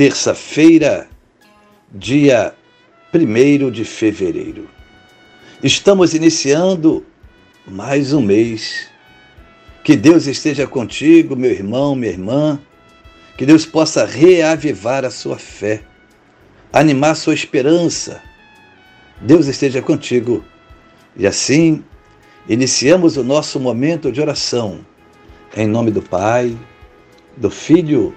terça-feira, dia 1 de fevereiro. Estamos iniciando mais um mês. Que Deus esteja contigo, meu irmão, minha irmã. Que Deus possa reavivar a sua fé, animar a sua esperança. Deus esteja contigo. E assim, iniciamos o nosso momento de oração. Em nome do Pai, do Filho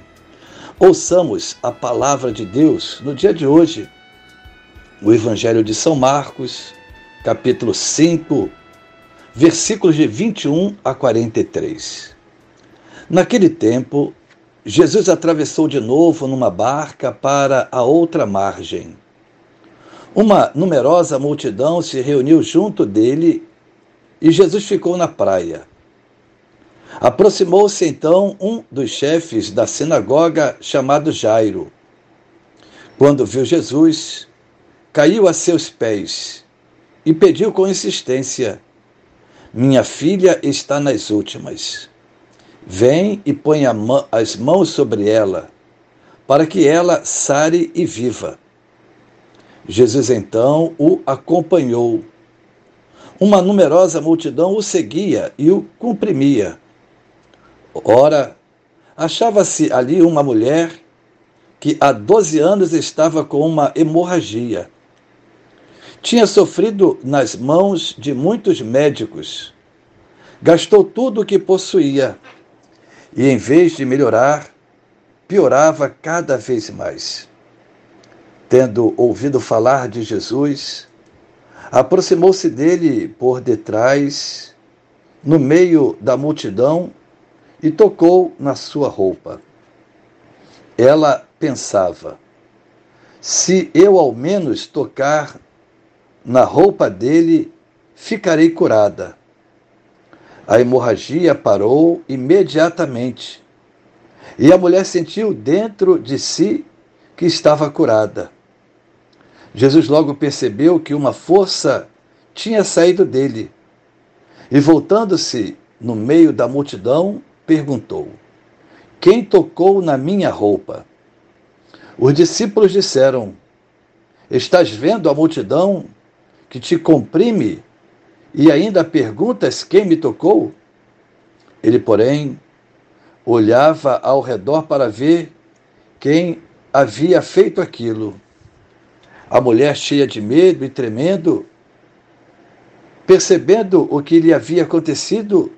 Ouçamos a palavra de Deus no dia de hoje, o Evangelho de São Marcos, capítulo 5, versículos de 21 a 43. Naquele tempo, Jesus atravessou de novo numa barca para a outra margem. Uma numerosa multidão se reuniu junto dele e Jesus ficou na praia. Aproximou-se então um dos chefes da sinagoga, chamado Jairo. Quando viu Jesus, caiu a seus pés e pediu com insistência: Minha filha está nas últimas. Vem e põe as mãos sobre ela, para que ela sare e viva. Jesus então o acompanhou. Uma numerosa multidão o seguia e o comprimia. Ora, achava-se ali uma mulher que há 12 anos estava com uma hemorragia. Tinha sofrido nas mãos de muitos médicos. Gastou tudo o que possuía e, em vez de melhorar, piorava cada vez mais. Tendo ouvido falar de Jesus, aproximou-se dele por detrás, no meio da multidão, e tocou na sua roupa. Ela pensava: se eu ao menos tocar na roupa dele, ficarei curada. A hemorragia parou imediatamente e a mulher sentiu dentro de si que estava curada. Jesus logo percebeu que uma força tinha saído dele e, voltando-se no meio da multidão, perguntou: Quem tocou na minha roupa? Os discípulos disseram: Estás vendo a multidão que te comprime e ainda perguntas quem me tocou? Ele, porém, olhava ao redor para ver quem havia feito aquilo. A mulher, cheia de medo e tremendo, percebendo o que lhe havia acontecido,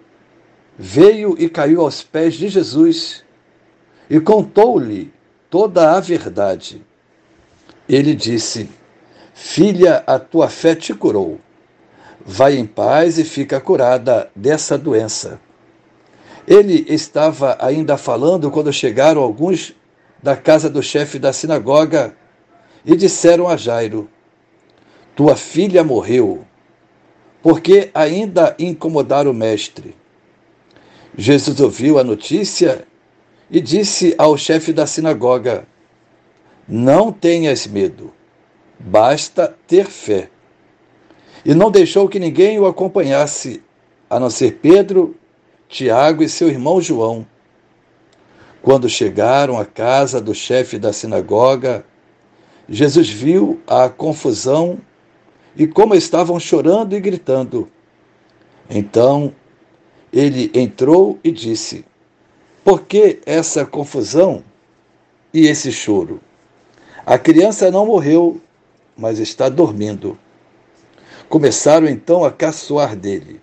veio e caiu aos pés de Jesus e contou-lhe toda a verdade. Ele disse: Filha, a tua fé te curou. Vai em paz e fica curada dessa doença. Ele estava ainda falando quando chegaram alguns da casa do chefe da sinagoga e disseram a Jairo: Tua filha morreu, porque ainda incomodaram o mestre. Jesus ouviu a notícia e disse ao chefe da sinagoga: Não tenhas medo, basta ter fé. E não deixou que ninguém o acompanhasse, a não ser Pedro, Tiago e seu irmão João. Quando chegaram à casa do chefe da sinagoga, Jesus viu a confusão e como estavam chorando e gritando. Então ele entrou e disse: Por que essa confusão e esse choro? A criança não morreu, mas está dormindo. Começaram então a caçoar dele.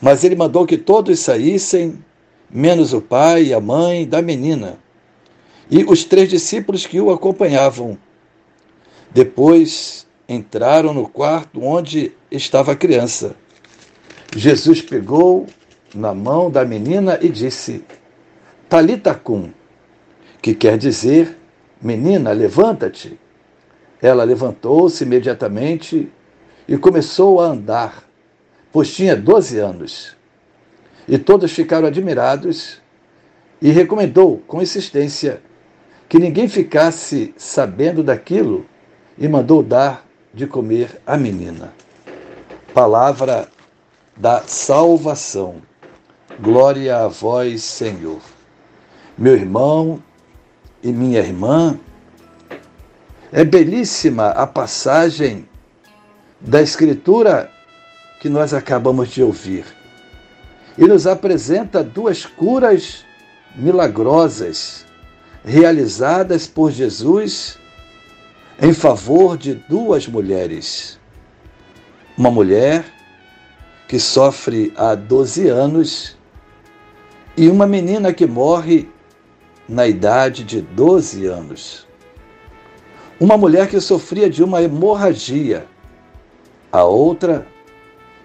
Mas ele mandou que todos saíssem, menos o pai e a mãe da menina, e os três discípulos que o acompanhavam. Depois entraram no quarto onde estava a criança. Jesus pegou na mão da menina e disse: Talita cum, que quer dizer: Menina, levanta-te. Ela levantou-se imediatamente e começou a andar, pois tinha 12 anos. E todos ficaram admirados e recomendou com insistência que ninguém ficasse sabendo daquilo e mandou dar de comer à menina. Palavra da salvação. Glória a vós, Senhor. Meu irmão e minha irmã, é belíssima a passagem da Escritura que nós acabamos de ouvir. E nos apresenta duas curas milagrosas realizadas por Jesus em favor de duas mulheres. Uma mulher que sofre há 12 anos e uma menina que morre na idade de 12 anos. Uma mulher que sofria de uma hemorragia. A outra,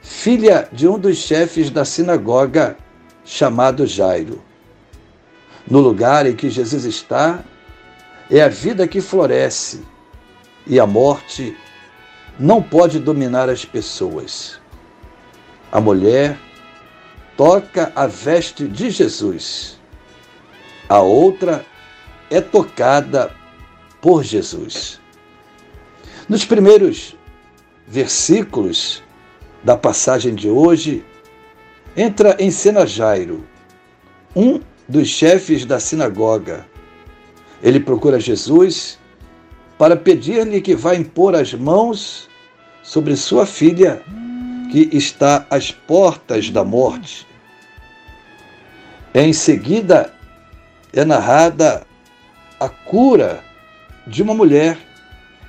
filha de um dos chefes da sinagoga, chamado Jairo. No lugar em que Jesus está, é a vida que floresce e a morte não pode dominar as pessoas. A mulher toca a veste de Jesus. A outra é tocada por Jesus. Nos primeiros versículos da passagem de hoje, entra em cena Jairo, um dos chefes da sinagoga. Ele procura Jesus para pedir-lhe que vá impor as mãos sobre sua filha, que está às portas da morte. Em seguida, é narrada a cura de uma mulher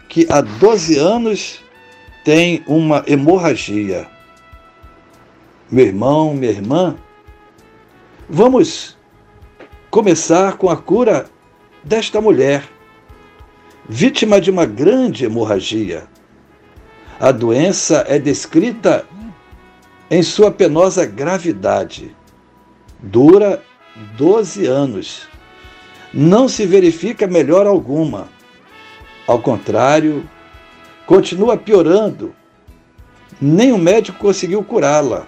que há 12 anos tem uma hemorragia. Meu irmão, minha irmã, vamos começar com a cura desta mulher vítima de uma grande hemorragia. A doença é descrita em sua penosa gravidade. Dura 12 anos. Não se verifica melhor alguma. Ao contrário, continua piorando. Nem o médico conseguiu curá-la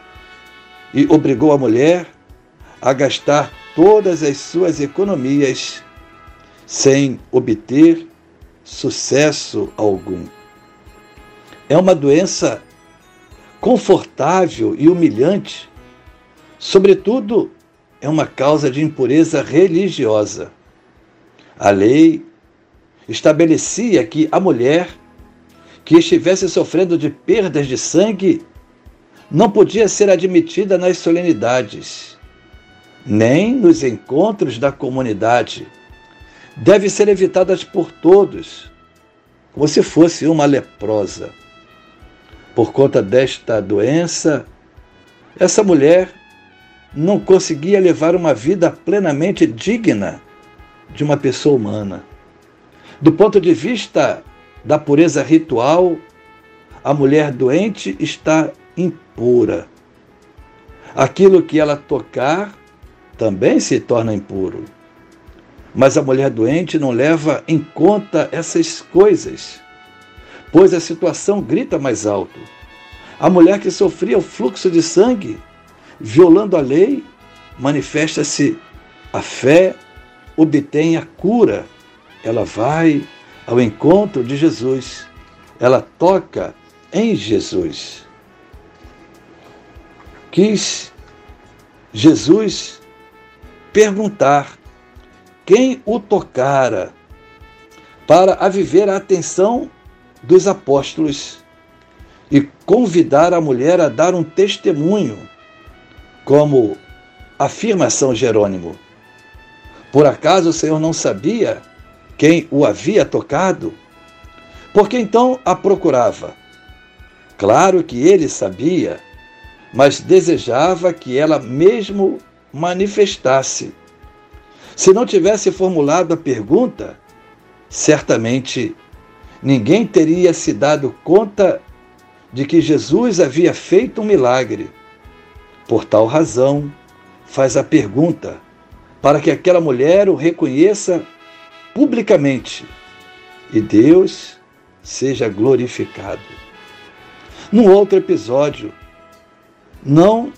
e obrigou a mulher a gastar todas as suas economias sem obter sucesso algum. É uma doença confortável e humilhante, sobretudo, é uma causa de impureza religiosa. A lei estabelecia que a mulher que estivesse sofrendo de perdas de sangue não podia ser admitida nas solenidades, nem nos encontros da comunidade deve ser evitadas por todos, como se fosse uma leprosa. Por conta desta doença, essa mulher não conseguia levar uma vida plenamente digna de uma pessoa humana. Do ponto de vista da pureza ritual, a mulher doente está impura. Aquilo que ela tocar também se torna impuro. Mas a mulher doente não leva em conta essas coisas, pois a situação grita mais alto. A mulher que sofria o fluxo de sangue, violando a lei, manifesta-se a fé, obtém a cura. Ela vai ao encontro de Jesus. Ela toca em Jesus. Quis Jesus perguntar quem o tocara para aviver a atenção dos apóstolos e convidar a mulher a dar um testemunho, como afirma São Jerônimo. Por acaso o Senhor não sabia quem o havia tocado? Porque então a procurava. Claro que ele sabia, mas desejava que ela mesmo manifestasse. Se não tivesse formulado a pergunta, certamente ninguém teria se dado conta de que Jesus havia feito um milagre. Por tal razão, faz a pergunta para que aquela mulher o reconheça publicamente e Deus seja glorificado. Num outro episódio, não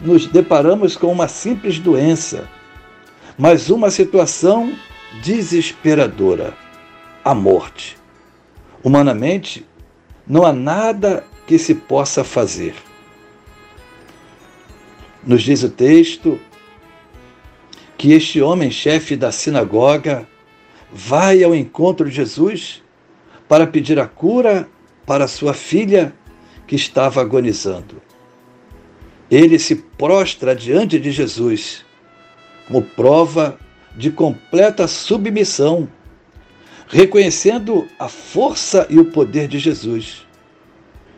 nos deparamos com uma simples doença, mas uma situação desesperadora a morte. Humanamente, não há nada que se possa fazer. Nos diz o texto que este homem, chefe da sinagoga, vai ao encontro de Jesus para pedir a cura para sua filha que estava agonizando. Ele se prostra diante de Jesus como prova de completa submissão, reconhecendo a força e o poder de Jesus.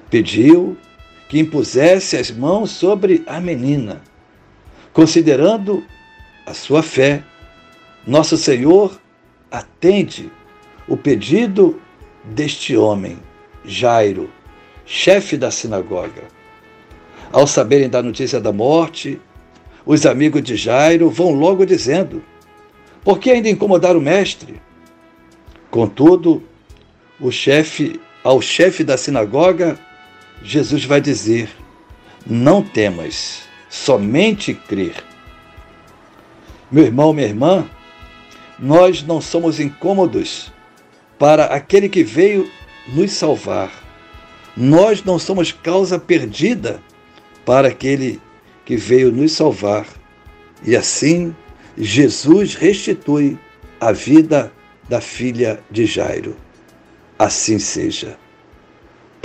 Pediu que impusesse as mãos sobre a menina, considerando a sua fé. Nosso Senhor atende o pedido deste homem, Jairo, chefe da sinagoga. Ao saberem da notícia da morte, os amigos de Jairo vão logo dizendo: Por que ainda incomodar o mestre? Contudo, o chefe, ao chefe da sinagoga, Jesus vai dizer: Não temas, somente crer. Meu irmão, minha irmã, nós não somos incômodos para aquele que veio nos salvar. Nós não somos causa perdida para aquele que veio nos salvar. E assim, Jesus restitui a vida da filha de Jairo. Assim seja.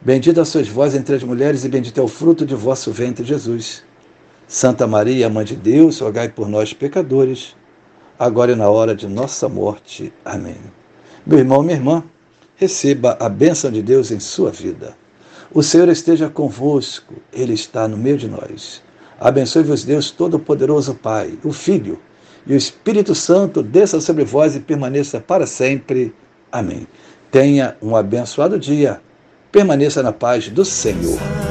Bendita sois vós entre as mulheres, e bendito é o fruto de vosso ventre, Jesus. Santa Maria, Mãe de Deus, rogai por nós, pecadores, agora e na hora de nossa morte. Amém. Meu irmão, minha irmã, receba a bênção de Deus em sua vida. O Senhor esteja convosco, Ele está no meio de nós. Abençoe-vos, Deus Todo-Poderoso, Pai, o Filho e o Espírito Santo, desça sobre vós e permaneça para sempre. Amém. Tenha um abençoado dia. Permaneça na paz do Senhor.